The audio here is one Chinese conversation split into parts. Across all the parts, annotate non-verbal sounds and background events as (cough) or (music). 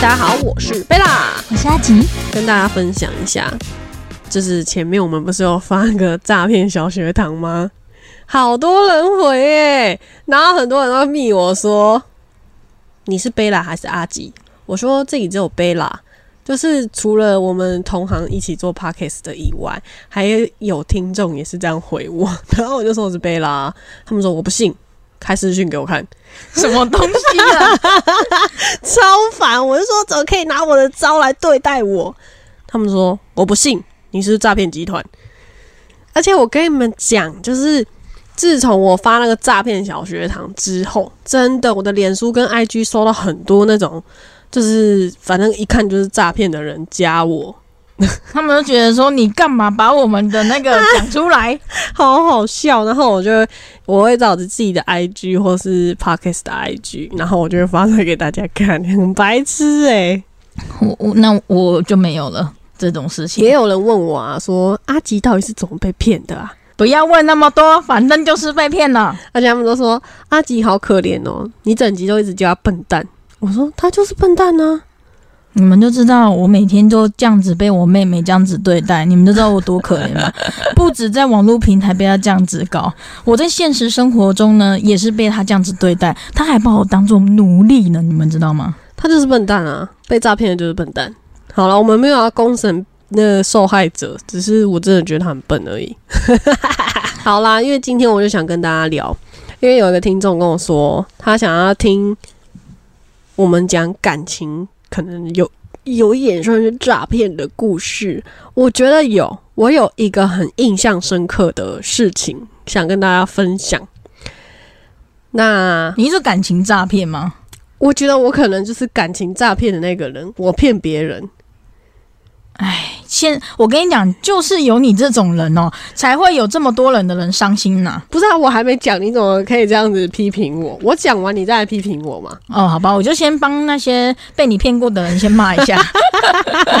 大家好，我是贝拉，我是阿吉，跟大家分享一下，就是前面我们不是有发那个诈骗小学堂吗？好多人回耶，然后很多人都密我说你是贝拉还是阿吉？我说这里只有贝拉，就是除了我们同行一起做 podcast 的以外，还有听众也是这样回我，(laughs) 然后我就说我是贝拉，他们说我不信。开视讯给我看，(laughs) 什么东西啊？(laughs) 超烦！我就说怎么可以拿我的招来对待我？他们说我不信，你是诈骗集团。而且我跟你们讲，就是自从我发那个诈骗小学堂之后，真的我的脸书跟 IG 收到很多那种，就是反正一看就是诈骗的人加我。(laughs) 他们都觉得说你干嘛把我们的那个 (laughs) 讲出来，好好笑。然后我就我会找着自己的 IG 或是 Podcast 的 IG，然后我就会发出来给大家看，(laughs) 很白痴哎。我我那我就没有了这种事情。也有人问我啊，说阿吉到底是怎么被骗的啊？不要问那么多，反正就是被骗了。而且他们都说阿吉好可怜哦，你整集都一直叫他笨蛋。我说他就是笨蛋呢。你们就知道我每天都这样子被我妹妹这样子对待，你们都知道我多可怜吗？(laughs) 不止在网络平台被她这样子搞，我在现实生活中呢也是被她这样子对待，她还把我当做奴隶呢，你们知道吗？她就是笨蛋啊，被诈骗的就是笨蛋。好了，我们没有要公审那个受害者，只是我真的觉得他很笨而已。(laughs) 好啦，因为今天我就想跟大家聊，因为有一个听众跟我说，他想要听我们讲感情。可能有有一点算是诈骗的故事，我觉得有。我有一个很印象深刻的事情想跟大家分享。那你是感情诈骗吗？我觉得我可能就是感情诈骗的那个人，我骗别人。哎，先我跟你讲，就是有你这种人哦，才会有这么多人的人伤心呐。不是啊，我还没讲，你怎么可以这样子批评我？我讲完你再来批评我嘛？哦，好吧，我就先帮那些被你骗过的人先骂一下。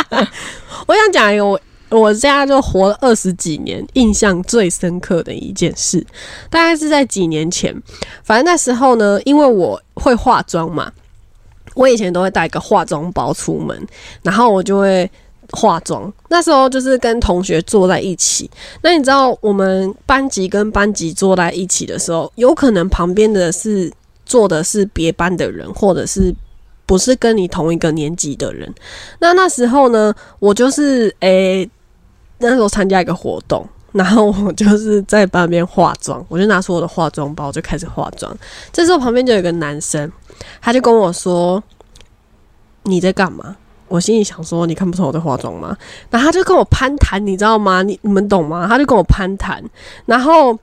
(laughs) 我想讲一个，我我现在就活了二十几年，印象最深刻的一件事，大概是在几年前。反正那时候呢，因为我会化妆嘛，我以前都会带一个化妆包出门，然后我就会。化妆那时候就是跟同学坐在一起，那你知道我们班级跟班级坐在一起的时候，有可能旁边的是坐的是别班的人，或者是不是跟你同一个年级的人。那那时候呢，我就是诶，那时候参加一个活动，然后我就是在旁边化妆，我就拿出我的化妆包就开始化妆。这时候旁边就有个男生，他就跟我说：“你在干嘛？”我心里想说，你看不出我在化妆吗？然后他就跟我攀谈，你知道吗？你你们懂吗？他就跟我攀谈，然后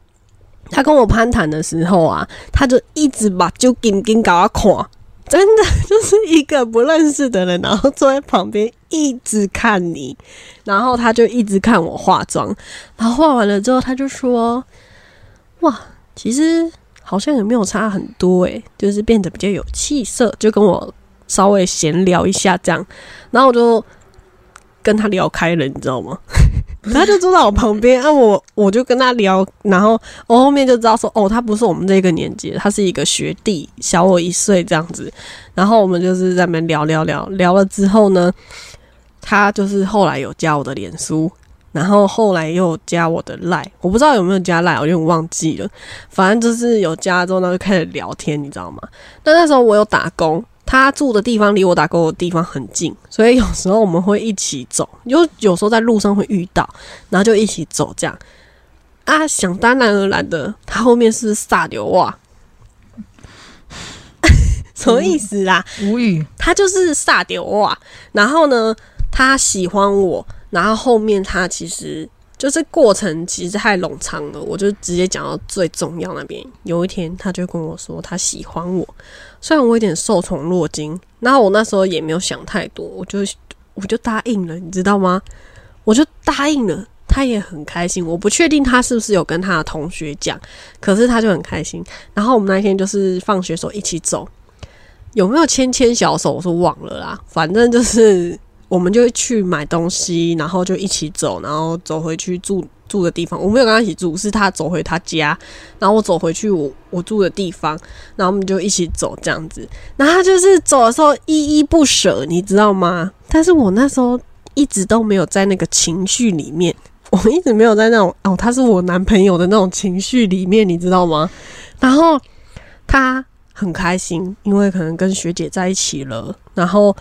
他跟我攀谈的时候啊，他就一直把就紧紧搞他看，真的就是一个不认识的人，然后坐在旁边一直看你，然后他就一直看我化妆，然后化完了之后，他就说：“哇，其实好像也没有差很多诶，就是变得比较有气色。”就跟我。稍微闲聊一下，这样，然后我就跟他聊开了，你知道吗？(laughs) 他就坐在我旁边，啊，我我就跟他聊，然后我后面就知道说，哦，他不是我们这个年纪，他是一个学弟，小我一岁这样子。然后我们就是在那边聊聊聊聊了之后呢，他就是后来有加我的脸书，然后后来又加我的赖，我不知道有没有加赖，我有点忘记了。反正就是有加之后，呢，就开始聊天，你知道吗？那那时候我有打工。他住的地方离我打工的地方很近，所以有时候我们会一起走，就有时候在路上会遇到，然后就一起走这样。啊，想当然而然的，他后面是撒牛哇，(laughs) 什么意思啊？无语。他就是撒牛哇，然后呢，他喜欢我，然后后面他其实。就是过程其实太冗长了，我就直接讲到最重要那边。有一天，他就跟我说他喜欢我，虽然我有点受宠若惊，然后我那时候也没有想太多，我就我就答应了，你知道吗？我就答应了，他也很开心。我不确定他是不是有跟他的同学讲，可是他就很开心。然后我们那天就是放学时候一起走，有没有牵牵小手？我说忘了啦，反正就是。我们就会去买东西，然后就一起走，然后走回去住住的地方。我没有跟他一起住，是他走回他家，然后我走回去我我住的地方，然后我们就一起走这样子。然后他就是走的时候依依不舍，你知道吗？但是我那时候一直都没有在那个情绪里面，我一直没有在那种哦，他是我男朋友的那种情绪里面，你知道吗？然后他很开心，因为可能跟学姐在一起了，然后。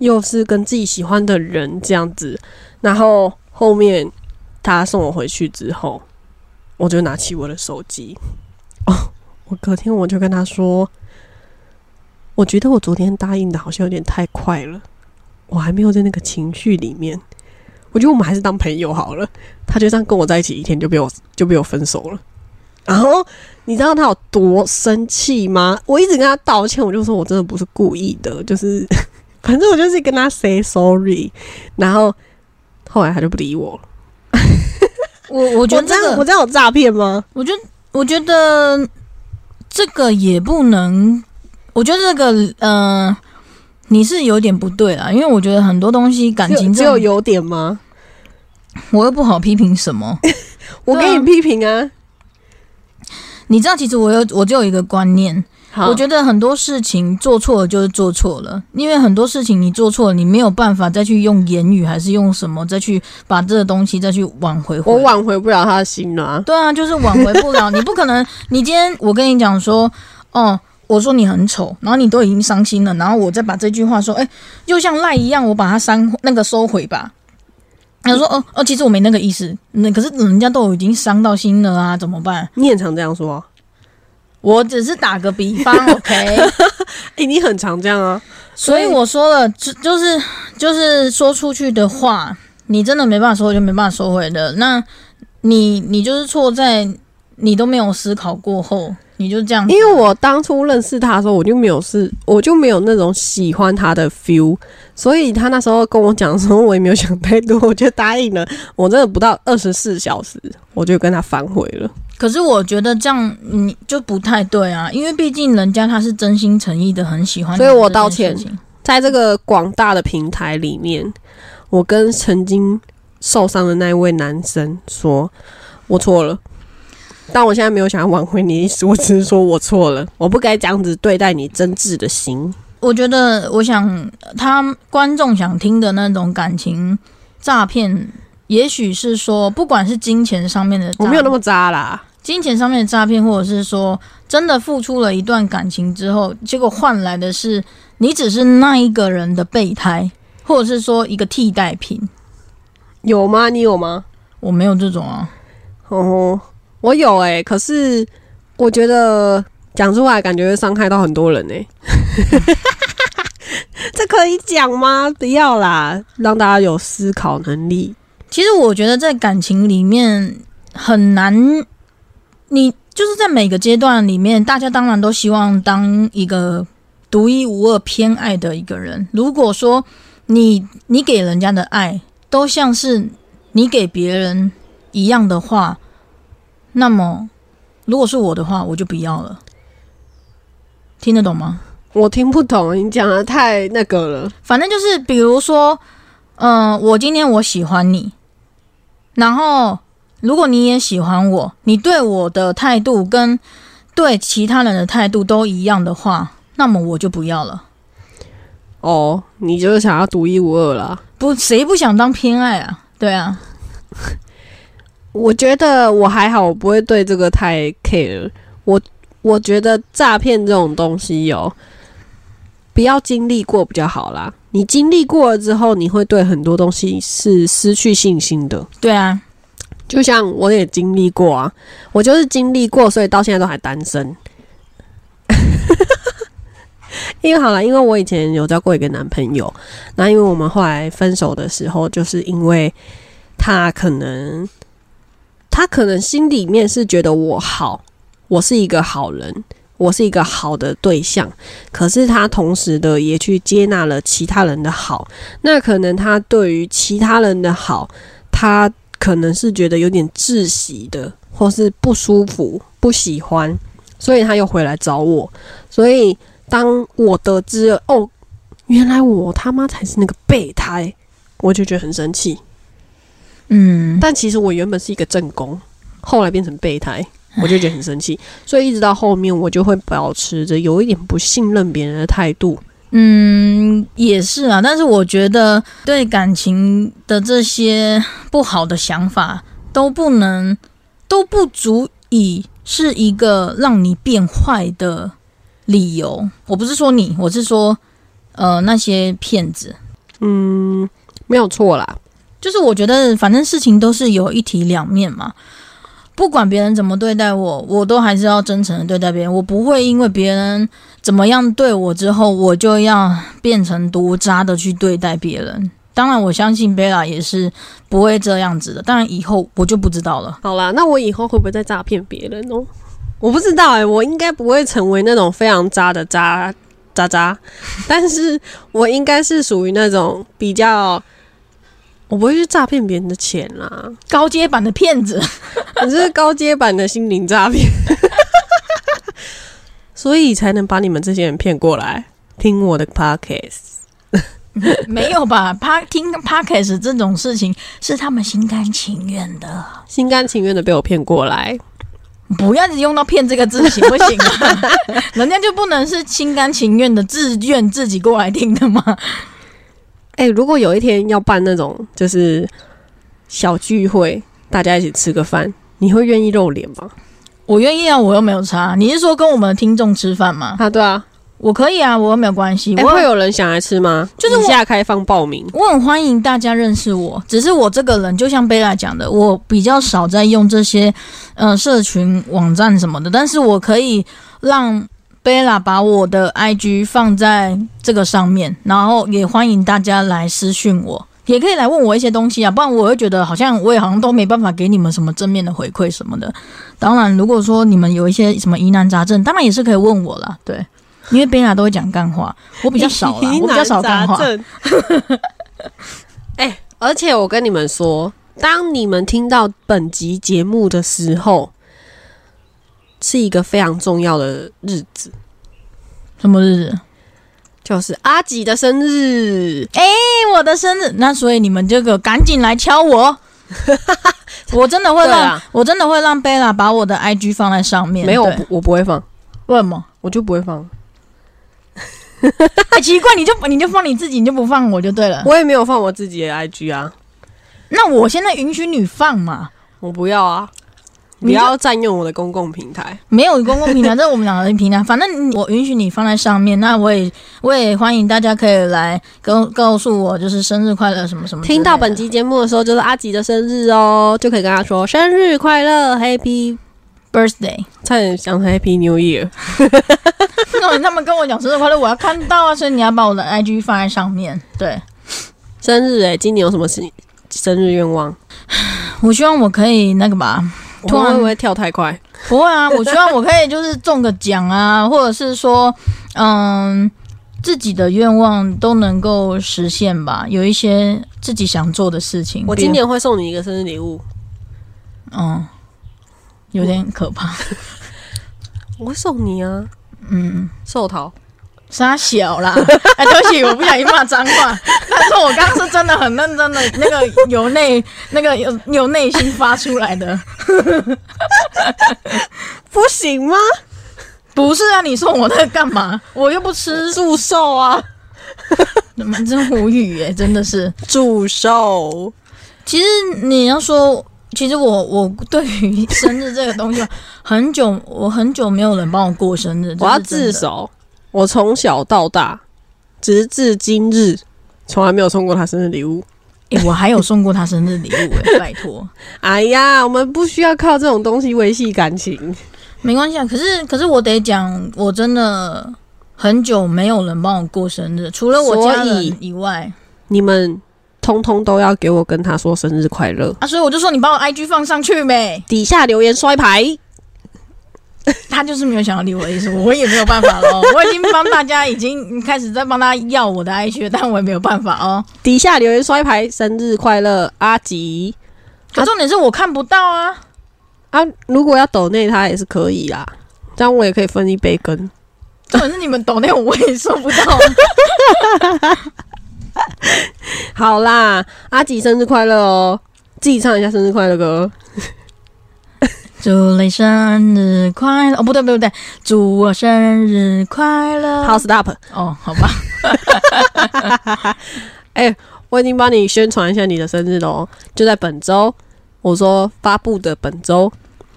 又是跟自己喜欢的人这样子，然后后面他送我回去之后，我就拿起我的手机。(laughs) 哦，我隔天我就跟他说，我觉得我昨天答应的好像有点太快了，我还没有在那个情绪里面。我觉得我们还是当朋友好了。他就这样跟我在一起一天，就被我就被我分手了。然后你知道他有多生气吗？我一直跟他道歉，我就说我真的不是故意的，就是。反正我就是跟他 say sorry，然后后来他就不理我了。(laughs) 我我觉得这样我这样有诈骗吗？我觉得我觉得这个也不能，我觉得这个呃，你是有点不对啦，因为我觉得很多东西感情只有有点吗？我又不好批评什么，(laughs) 我给你批评啊。你知道，其实我有我就有一个观念。我觉得很多事情做错了就是做错了，因为很多事情你做错了，你没有办法再去用言语还是用什么再去把这个东西再去挽回。我挽回不了他的心了。对啊，就是挽回不了。你不可能，你今天我跟你讲说，哦，我说你很丑，然后你都已经伤心了，然后我再把这句话说，哎，就像赖一样，我把它删那个收回吧。他说，哦哦，其实我没那个意思，那可是人家都已经伤到心了啊，怎么办？你也常这样说。我只是打个比方，(laughs) OK？哎，你很常这样啊，所以我说了，就就是就是说出去的话，你真的没办法收回，就没办法收回的。那你你就是错在你都没有思考过后，你就这样。因为我当初认识他的时候，我就没有是，我就没有那种喜欢他的 feel，所以他那时候跟我讲的时候，我也没有想太多，我就答应了。我真的不到二十四小时，我就跟他反悔了。可是我觉得这样你就不太对啊，因为毕竟人家他是真心诚意的很喜欢，所以我道歉。在这个广大的平台里面，我跟曾经受伤的那一位男生说，我错了。但我现在没有想要挽回你的意思，我只是说我错了，我不该这样子对待你真挚的心。我觉得，我想他观众想听的那种感情诈骗，也许是说，不管是金钱上面的，我没有那么渣啦。金钱上面的诈骗，或者是说真的付出了一段感情之后，结果换来的是你只是那一个人的备胎，或者是说一个替代品，有吗？你有吗？我没有这种啊。哦，我有哎，可是我觉得讲出来感觉会伤害到很多人呢。(laughs) 这可以讲吗？不要啦，让大家有思考能力。其实我觉得在感情里面很难。你就是在每个阶段里面，大家当然都希望当一个独一无二、偏爱的一个人。如果说你你给人家的爱都像是你给别人一样的话，那么如果是我的话，我就不要了。听得懂吗？我听不懂，你讲的太那个了。反正就是，比如说，嗯，我今天我喜欢你，然后。如果你也喜欢我，你对我的态度跟对其他人的态度都一样的话，那么我就不要了。哦，你就是想要独一无二啦？不，谁不想当偏爱啊？对啊，(laughs) 我觉得我还好，我不会对这个太 care。我我觉得诈骗这种东西有不要经历过比较好啦。你经历过了之后，你会对很多东西是失去信心的。对啊。就像我也经历过啊，我就是经历过，所以到现在都还单身。(laughs) 因为好了，因为我以前有交过一个男朋友，那因为我们后来分手的时候，就是因为他可能他可能心里面是觉得我好，我是一个好人，我是一个好的对象，可是他同时的也去接纳了其他人的好，那可能他对于其他人的好，他。可能是觉得有点窒息的，或是不舒服、不喜欢，所以他又回来找我。所以当我得知哦，原来我他妈才是那个备胎，我就觉得很生气。嗯，但其实我原本是一个正宫，后来变成备胎，我就觉得很生气。所以一直到后面，我就会保持着有一点不信任别人的态度。嗯，也是啊，但是我觉得对感情的这些不好的想法都不能都不足以是一个让你变坏的理由。我不是说你，我是说呃那些骗子。嗯，没有错啦。就是我觉得反正事情都是有一体两面嘛，不管别人怎么对待我，我都还是要真诚的对待别人。我不会因为别人怎么样对我之后，我就要变成多渣的去对待别人。当然，我相信贝拉也是不会这样子的。当然，以后我就不知道了。好啦，那我以后会不会再诈骗别人哦？我不知道哎、我应该不会成为那种非常渣的渣渣渣，但是我应该是属于那种比较，我不会去诈骗别人的钱啦，高阶版的骗子，我是高阶版的心灵诈骗，所以才能把你们这些人骗过来听我的 podcast。(laughs) 没有吧听 podcast 这种事情是他们心甘情愿的，心甘情愿的被我骗过来，不要一直用到“骗”这个字，行不行啊？(laughs) 人家就不能是心甘情愿的、自愿自己过来听的吗？哎、如果有一天要办那种就是小聚会，大家一起吃个饭，你会愿意露脸吗？我愿意啊，我又没有差。你是说跟我们的听众吃饭吗？啊，对啊，我可以啊，我又没有关系。会有人想来吃吗？就是下开放报名。我很欢迎大家认识我，只是我这个人就像贝拉讲的，我比较少在用这些呃社群网站什么的，但是我可以让贝拉把我的 IG 放在这个上面，然后也欢迎大家来私讯我，也可以来问我一些东西啊，不然我会觉得好像我也好像都没办法给你们什么正面的回馈什么的。当然，如果说你们有一些什么疑难杂症，当然也是可以问我啦，对。因为贝娜都会讲干话，我比较少啦，(laughs) 我比较少干话。(laughs) 哎、而且我跟你们说，当你们听到本集节目的时候，是一个非常重要的日子，什么日子？就是阿吉的生日。哎、我的生日，那所以你们这个赶紧来敲我，(laughs) 我真的会让啊，我真的会让贝拉把我的 IG 放在上面。没有，我不我不会放，为什么？我就不会放。(laughs) 哎、奇怪，你就你就放你自己，你就不放我就对了。我也没有放我自己的 IG 啊，那我现在允许你放嘛？我不要啊，不要占用我的公共平台。没有公共平台，这是我们两个人平台。反正我允许你放在上面，(laughs) 那我也我也欢迎大家可以来告告诉我，就是生日快乐什么什么。听到本集节目的时候，就是阿吉的生日哦，就可以跟他说生日快乐，Happy，birthday，差点想成 Happy New Year。(laughs) 那他们跟我讲生日快乐，我要看到啊，所以你要把我的 IG 放在上面。对，生日哎、今年有什么生生日愿望？(sighs) 我希望我可以那个吧，突然我会不会跳太快？不会啊，我希望我可以就是中个奖啊，或者是说，嗯，自己的愿望都能够实现吧。有一些自己想做的事情，我今年会送你一个生日礼物，嗯，有点可怕。(laughs) 我会送你啊，嗯，寿桃。傻小啦！(laughs) 哎，对不起，我不小心骂脏话。但是我刚刚是真的很认真的，那个由内 (laughs) 那个有有内心发出来的。(laughs) 不行吗？不是啊，你送我那个干嘛？我又不吃，祝寿啊，你们真无语耶，真的是。祝寿。其实你要说，其实我我对于生日这个东西，很久我很久没有人帮我过生日，我要自。首，我从小到大，直至今日，从来没有送过他生日礼物。诶我还有送过他生日礼物诶，(laughs) 拜托，哎呀，我们不需要靠这种东西维系感情。没关系啊。可是可是我得讲，我真的很久没有人帮我过生日，除了我家所以人以外你们通通都要给我跟他说生日快乐，啊，所以我就说你把我 IG 放上去呗。底下留言摔牌。(laughs) 他就是没有想要理我的意思，我也没有办法喽。(laughs) 我已经帮大家已经开始在帮他要我的 IG，但我也没有办法哦。底下留言摔牌，生日快乐，阿吉可重点是我看不到啊。啊！如果要抖内他也是可以啦，这样我也可以分一杯羹。重点是你们抖那我也收不到。(laughs) 好啦，阿吉生日快乐哦！自己唱一下生日快乐歌。祝你生日快乐！哦，不对不对不对，祝我生日快乐！好，stop。哦，好吧。(laughs) 哎、我已经帮你宣传一下你的生日喽，就在本周。我说发布的本周，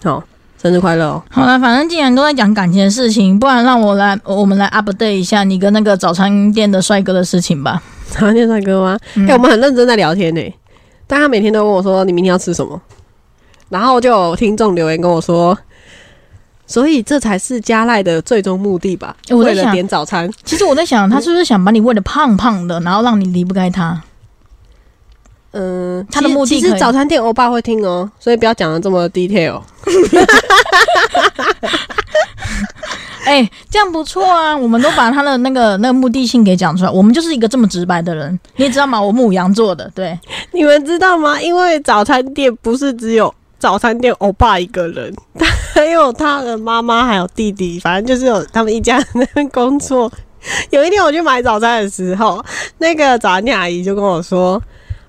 好，生日快乐哦！好了，反正既然都在讲感情的事情，不然让我来，我们来 update 一下你跟那个早餐店的帅哥的事情吧。早餐店帅哥吗？哎、嗯我们很认真在聊天呢，但他每天都问我说你明天要吃什么，然后就有听众留言跟我说，所以这才是加赖的最终目的吧？为了点早餐，其实我在想，他是不是想把你喂的胖胖的，然后让你离不开他？嗯，他的目的其实早餐店欧巴会听哦，所以不要讲的这么 detail。(laughs) 哎、这样不错啊！我们都把他的那个那个目的性给讲出来，我们就是一个这么直白的人，你也知道吗？我母羊座的，对，你们知道吗？因为早餐店不是只有早餐店欧巴一个人，(laughs) 他还有他的妈妈，还有弟弟，反正就是有他们一家人在那边工作。(laughs) 有一天我去买早餐的时候，那个早餐店阿姨就跟我说：“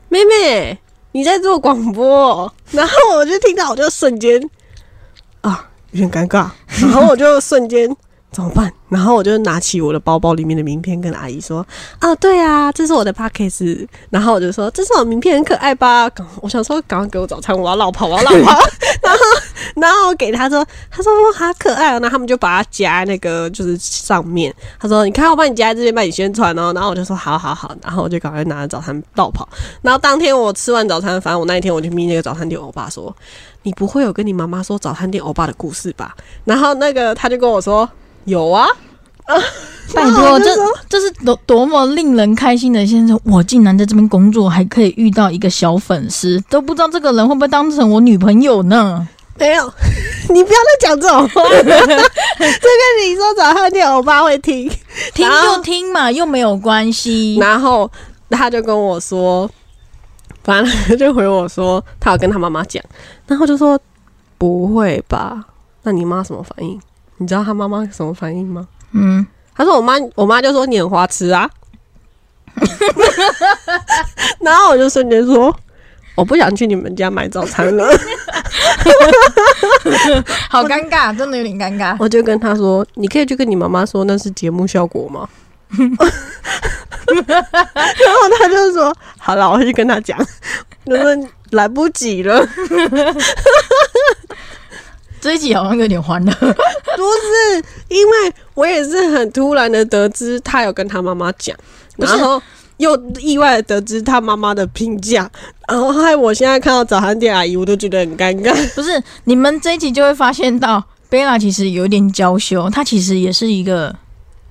妹妹，你在做广播。(laughs) ”然后我就听到，我就瞬间啊，有点尴尬，然后我就瞬间怎么办？(laughs) 然后我就拿起我的包包里面的名片，跟阿姨说：“啊，对啊，这是我的 p a c k a g e 然后我就说：“这是我名片，很可爱吧？”我想说，赶快给我早餐，我要绕跑，我要绕跑。(laughs) (laughs) 然后，然后我给他说：“他说好可爱哦。”然后他们就把它夹在那个就是上面。他说：“你看，我帮你夹在这边，帮你宣传哦。”然后我就说：“好好好。”然后我就赶快拿着早餐绕跑。然后当天我吃完早餐，反正我那一天我就眯那个早餐店欧巴说：“你不会有跟你妈妈说早餐店欧巴的故事吧？”然后那个他就跟我说：“有啊。(laughs) ”拜托，这这是多多么令人开心的先生！我竟然在这边工作，还可以遇到一个小粉丝，都不知道这个人会不会当成我女朋友呢？没有，(laughs) 你不要再讲这种话。(laughs) 这个你说早上店欧巴会听，听就听嘛，又没有关系。然后他就跟我说，反正他就回我说，他有跟他妈妈讲，然后就说不会吧？那你妈什么反应？你知道他妈妈什么反应吗？嗯，他说我妈，我妈就说你很花痴啊。(laughs) 然后我就瞬间说，我不想去你们家买早餐了。(laughs) 好尴尬，真的有点尴尬。我就跟他说：“你可以去跟你妈妈说那是节目效果吗？” (laughs) 然后他就说：“好了，我会去跟他讲。”就说来不及了，这一集好像有点欢乐。(laughs) 不是因为我也是很突然的得知他有跟他妈妈讲，然后又意外的得知他妈妈的评价，然后害我现在看到早餐店阿姨，我都觉得很尴尬。(laughs) 不是，你们这一集就会发现到贝拉其实有点娇羞，她其实也是一个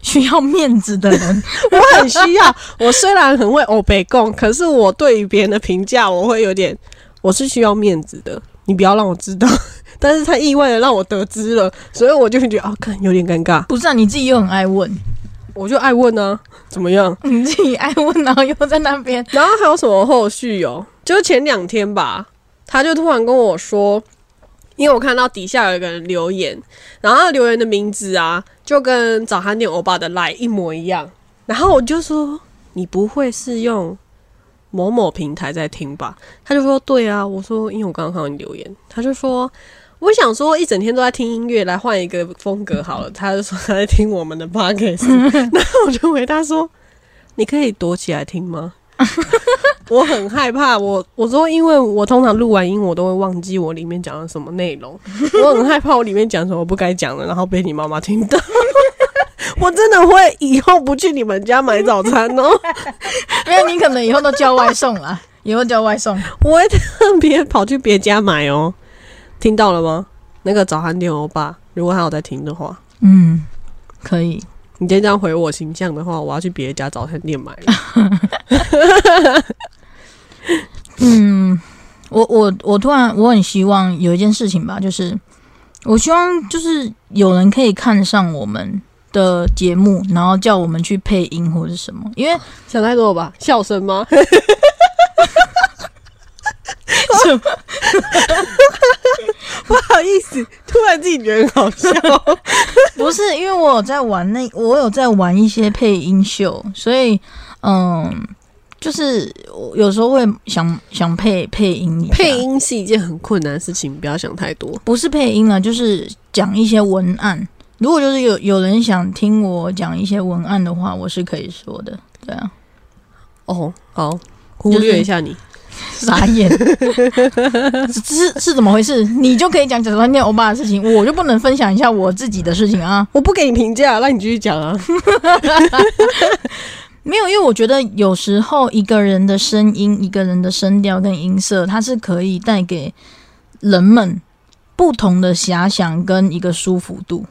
需要面子的人。(laughs) 我很需要。我虽然很会欧北共，可是我对于别人的评价，我会有点，我是需要面子的。你不要让我知道，(laughs) 但是他意外的让我得知了，所以我就会觉得啊，看有点尴尬。不是啊，你自己又很爱问，我就爱问啊，怎么样？你自己爱问，然后又在那边。然后还有什么后续哦？就前两天吧，他就突然跟我说，因为我看到底下有一个人留言，然后留言的名字啊，就跟早餐店欧巴的来一模一样。然后我就说，你不会是用某某平台在听吧？他就说对啊。我说，因为我刚刚看到你留言，他就说。我想说，一整天都在听音乐，来换一个风格好了。他就说他在听我们的 podcast，(laughs) 然后我就回答说：“你可以躲起来听吗？” (laughs) 我很害怕，我我说，因为我通常录完音，我都会忘记我里面讲了什么内容，我很害怕我里面讲什么不该讲的，然后被你妈妈听到。我真的会以后不去你们家买早餐哦，(laughs) 因为你可能以后都叫外送了，(laughs) 以后叫外送。我会特别跑去别家买哦。听到了吗？那个早餐店欧巴，如果他有在听的话，嗯，可以。你今天这样回我形象的话，我要去别家早餐店买了。(laughs) 嗯，我我我突然我很希望有一件事情吧，就是我希望就是有人可以看上我们的节目，然后叫我们去配音或者什么，因为想太多了吧？笑声吗？什么不好意思，突然自己觉得很好笑。(laughs) 不是因为我有在玩那我有在玩一些配音秀，所以嗯，就是我有时候会想想配配音，配音是一件很困难的事情，不要想太多。不是配音啊，就是讲一些文案。如果就是有有人想听我讲一些文案的话，我是可以说的。对啊，哦，好，忽略一下你。(laughs) 傻眼，(laughs) 是是怎么回事？你就可以讲假装念欧巴的事情，我就不能分享一下我自己的事情啊？我不给你评价，那你继续讲啊。(laughs) 没有，因为我觉得有时候一个人的声音、一个人的声调跟音色，它是可以带给人们不同的遐想跟一个舒服度。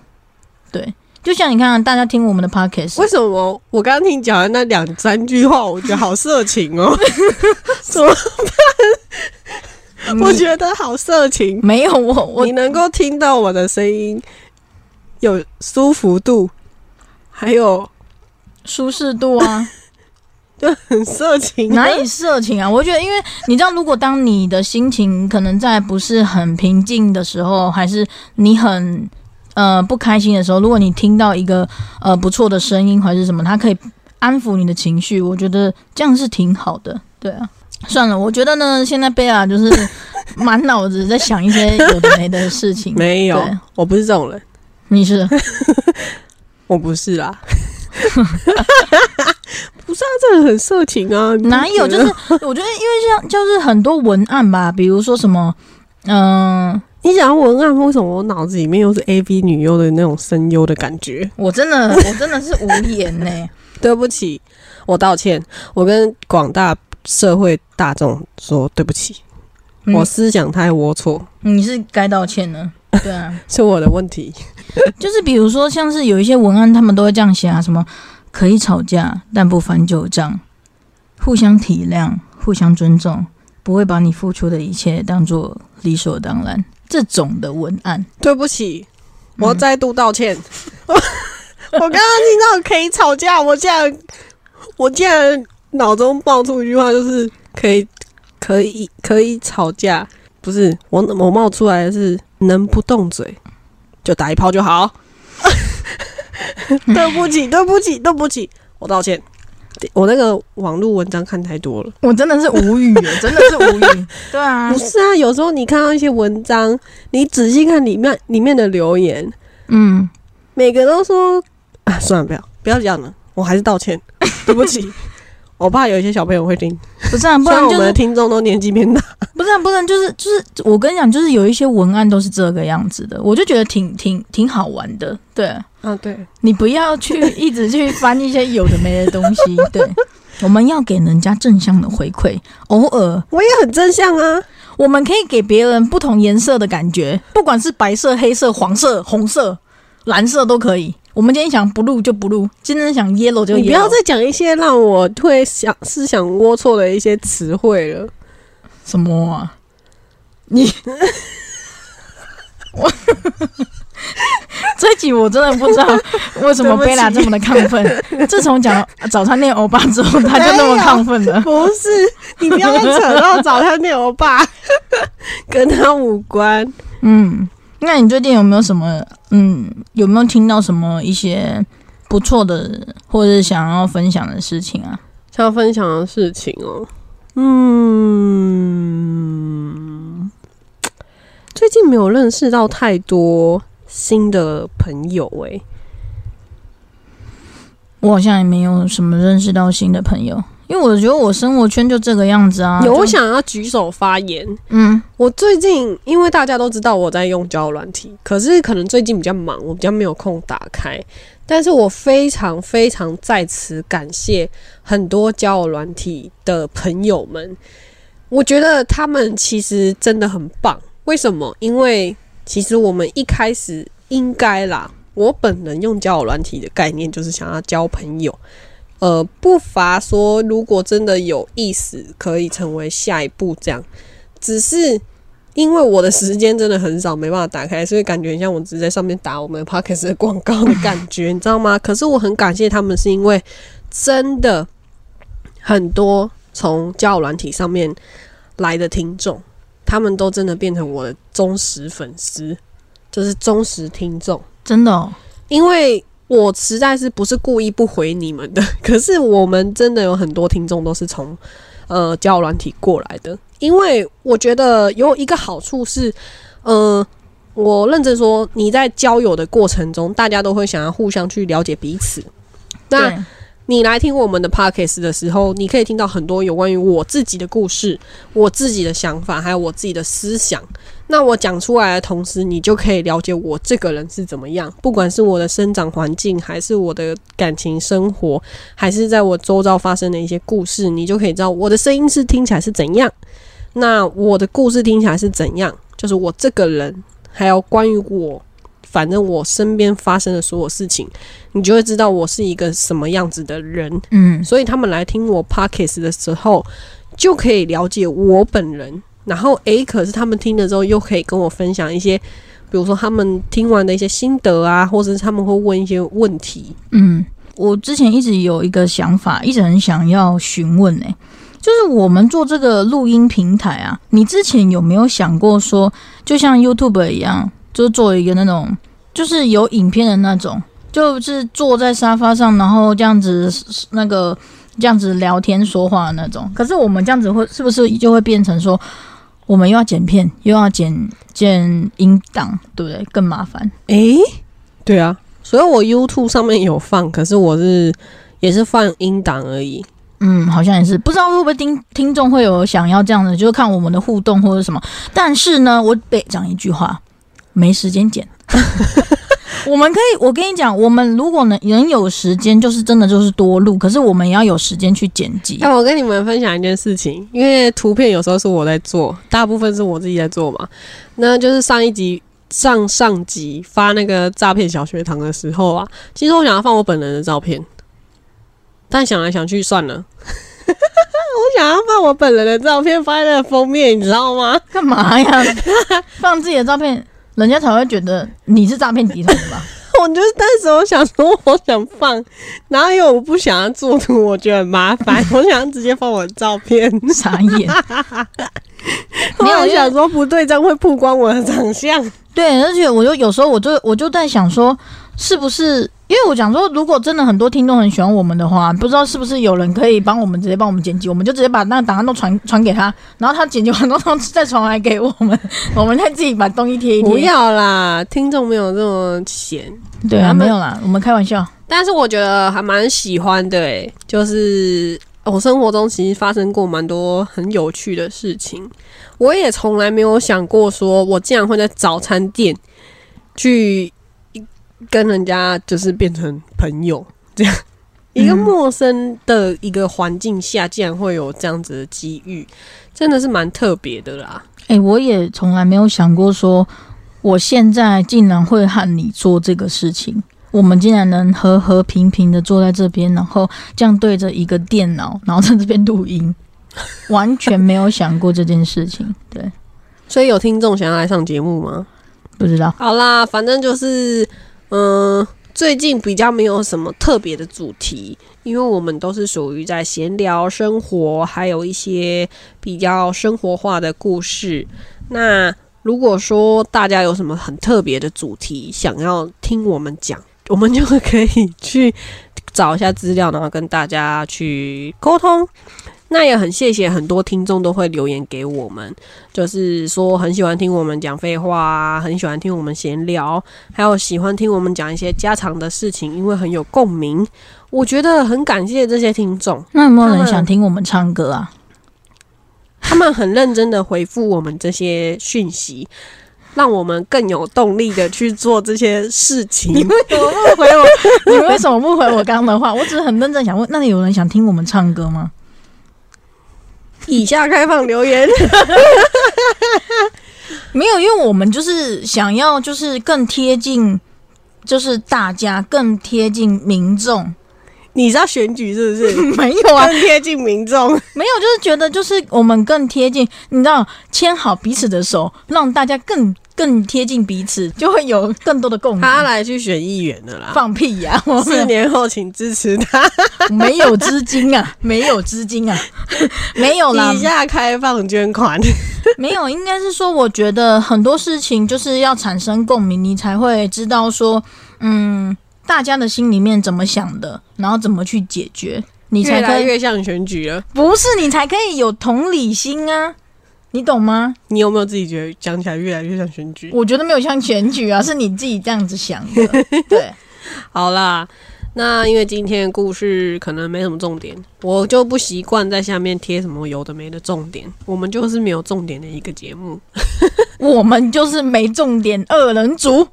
对，就像你看，大家听我们的 podcast，为什么我刚刚听讲的那两三句话，我觉得好色情哦？(laughs) 怎么办？(laughs) 我觉得好色情。没有我，我你能够听到我的声音有舒服度，还有。舒适度啊，(laughs) 就很色情。哪里色情啊？我觉得，因为你知道，如果当你的心情可能在不是很平静的时候，还是你很呃不开心的时候，如果你听到一个呃不错的声音，还是什么，它可以安抚你的情绪，我觉得这样是挺好的。对啊，算了，我觉得呢，现在贝拉就是满脑子在想一些有的没的事情。没有，我不是这种人。你是？(laughs) 我不是啦。(laughs) 不是啊，这个很色情啊！哪有？就是我觉得，因为像就是很多文案吧，比如说什么，嗯，你想要文案，为什么我脑子里面又是 A V 女优的那种声优的感觉？我真的，我真的是无言呢。(laughs) 对不起，我道歉，我跟广大社会大众说对不起，我思想太龌龊。你是该道歉呢？(laughs) 对啊，是我的问题。(laughs) 就是比如说，像是有一些文案，他们都会这样写啊，什么可以吵架，但不翻旧账，互相体谅，互相尊重，不会把你付出的一切当做理所当然。这种的文案，对不起，我再度道歉。我 (laughs) 我刚刚听到可以吵架，我竟然我竟然脑中爆出一句话，就是可以可以可以吵架，不是我我冒出来的是能不动嘴。就打一炮就好。(laughs) 对不起，对不起，对不起，我道歉。我那个网络文章看太多了，我真的是无语，真的是无语。对啊，(laughs) 不是啊，有时候你看到一些文章，你仔细看里面里面的留言，嗯，每个都说啊，算了，不要不要讲了，我还是道歉，对不起。(laughs) 我怕有一些小朋友会听，不是啊，不然 (laughs) 我们的听众都年纪偏大，不是啊，不然就是就是，我跟你讲，就是有一些文案都是这个样子的，我就觉得挺挺挺好玩的，对，啊，对，你不要去一直去翻一些有的没的东西，(laughs) 对，我们要给人家正向的回馈，偶尔。我也很正向啊，我们可以给别人不同颜色的感觉，不管是白色、黑色、黄色、红色、蓝色都可以。我们今天想不录就不录，今天想 yellow 就 yellow。你不要再讲一些让我会想思想龌龊的一些词汇了。什么啊？你我 (laughs) 这集我真的不知道为什么贝拉这么的亢奋。自从讲早餐店欧巴之后，他就那么亢奋了。不是，你不要再扯到早餐店欧巴，跟他无关。嗯。那你最近有没有什么嗯，有没有听到什么一些不错的，或者是想要分享的事情啊？想要分享的事情哦，嗯，最近没有认识到太多新的朋友诶，我好像也没有什么认识到新的朋友。因为我觉得我生活圈就这个样子啊。有我想要举手发言。嗯，我最近因为大家都知道我在用交友软体，可是可能最近比较忙，我比较没有空打开。但是我非常非常在此感谢很多交友软体的朋友们，我觉得他们其实真的很棒。为什么？因为其实我们一开始应该啦，我本人用交友软体的概念就是想要交朋友。呃，不乏说，如果真的有意思，可以成为下一步这样。只是因为我的时间真的很少，没办法打开，所以感觉像我只是在上面打我们 podcast 的广告的感觉，你知道吗？可是我很感谢他们，是因为真的很多从交友软体上面来的听众，他们都真的变成我的忠实粉丝，就是忠实听众，真的，因为。我实在是不是故意不回你们的，(laughs) 可是我们真的有很多听众都是从呃交友软体过来的，因为我觉得有一个好处是，呃，我认真说，你在交友的过程中，大家都会想要互相去了解彼此。那，你来听我们的 podcast 的时候，你可以听到很多有关于我自己的故事、我自己的想法，还有我自己的思想。那我讲出来的同时，你就可以了解我这个人是怎么样，不管是我的生长环境，还是我的感情生活，还是在我周遭发生的一些故事，你就可以知道我的声音是听起来是怎样，那我的故事听起来是怎样，就是我这个人，还有关于我，反正我身边发生的所有事情。你就会知道我是一个什么样子的人。嗯，所以他们来听我 podcast 的时候，就可以了解我本人。然后，诶，可是他们听了之后，又可以跟我分享一些，比如说他们听完的一些心得啊，或者是他们会问一些问题。嗯，我之前一直有一个想法，一直很想要询问诶、就是我们做这个录音平台啊，你之前有没有想过说，就像 YouTube 一样，就做一个那种，就是有影片的那种，就是坐在沙发上，然后这样子那个这样子聊天说话的那种。可是我们这样子会是不是就会变成说，我们又要剪片，又要剪剪音档，对不对？更麻烦。诶，对啊，所以我 YouTube 上面有放，可是我是也是放音档而已。嗯，好像也是，不知道会不会听听众会有想要这样的，就是看我们的互动或者什么。但是呢，我得讲一句话，没时间剪。(laughs) 我们可以，我跟你讲，我们如果能能有时间，就是真的就是多录，可是我们也要有时间去剪辑哎、。我跟你们分享一件事情，因为图片有时候是我在做，大部分是我自己在做嘛。那就是上一集、上上集发那个诈骗小学堂的时候啊，其实我想要放我本人的照片，但想来想去算了。(laughs) 我想要放我本人的照片放在封面，你知道吗？干嘛呀？(laughs) 放自己的照片，人家才会觉得你是诈骗集团的吧？(laughs) 我就是那时候想说，我想放，然后因为我不想要做图，我觉得很麻烦，(laughs) 我想直接放我的照片。傻眼。(laughs) 没有因为想说不对，这样会曝光我的长相。对，而且我就有时候我就我就在想说，是不是因为我讲说，如果真的很多听众很喜欢我们的话，不知道是不是有人可以帮我们直接帮我们剪辑，我们就直接把那个档案都传传给他，然后他剪辑完之后再传来给我们，(laughs) 我们再自己把东西贴一贴。不要啦，听众没有这么闲。对啊，没有啦，我们开玩笑。但是我觉得还蛮喜欢的诶，就是我生活中其实发生过蛮多很有趣的事情，我也从来没有想过说我竟然会在早餐店去跟人家就是变成朋友这样。一个嗯陌生的一个环境下，竟然会有这样子的机遇，真的是蛮特别的啦。哎、我也从来没有想过说，我现在竟然会和你做这个事情。我们竟然能和和平平的坐在这边，然后这样对着一个电脑，然后在这边录音，完全没有想过这件事情。对，所以有听众想要来上节目吗？不知道。好啦，反正就是，嗯、最近比较没有什么特别的主题，因为我们都是属于在闲聊生活，还有一些比较生活化的故事。那如果说大家有什么很特别的主题想要听我们讲，我们就可以去找一下资料，然后跟大家去沟通。那也很谢谢很多听众都会留言给我们，就是说很喜欢听我们讲废话啊，很喜欢听我们闲聊，还有喜欢听我们讲一些家常的事情，因为很有共鸣。我觉得很感谢这些听众，那有没有人想听我们唱歌啊？他们很认真的回复我们这些讯息，让我们更有动力的去做这些事情。你为什么不回我？你为什么不回我刚刚的话？我只是很认真想问，那里有人想听我们唱歌吗？以下开放留言，(laughs) 没有，因为我们就是想要，就是更贴近，就是大家更贴近民众。你知道选举是不是？(laughs) 没有啊，更贴近民众。没有，就是觉得就是我们更贴近，你知道，牵好彼此的手，让大家更更贴近彼此，(laughs) 就会有更多的共鸣。他来去选议员的啦。放屁呀、(laughs) 我四年后请支持他。(laughs) 没有资金啊，没有资金啊，没有啦以，下开放捐款。没有，应该是说，我觉得很多事情就是要产生共鸣，你才会知道说，嗯，大家的心里面怎么想的，然后怎么去解决，你越才可以来越像选举了。不是你才可以有同理心啊，你懂吗？你有没有自己觉得讲起来越来越像选举？我觉得没有像选举啊，是你自己这样子想的。(laughs) 对，好啦，那因为今天的故事可能没什么重点，我就不习惯在下面贴什么有的没的重点。我们就是没有重点的一个节目。(laughs) (laughs) 我们就是没重点二人组。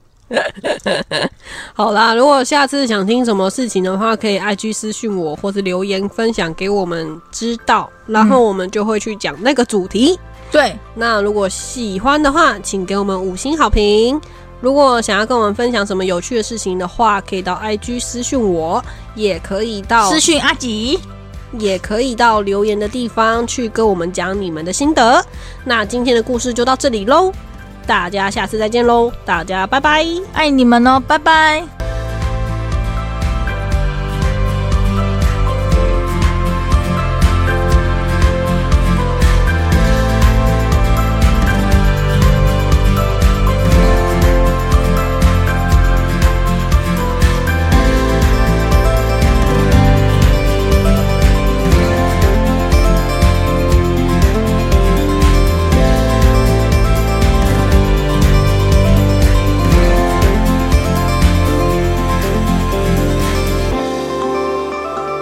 好啦，如果下次想听什么事情的话，可以 IG 私讯我，或是留言分享给我们知道，然后我们就会去讲那个主题。对，那如果喜欢的话，请给我们五星好评。如果想要跟我们分享什么有趣的事情的话，可以到 IG 私讯我，也可以到私讯阿吉。也可以到留言的地方去跟我们讲你们的心得。那今天的故事就到这里喽，大家下次再见喽，大家拜拜。爱你们哦，拜拜。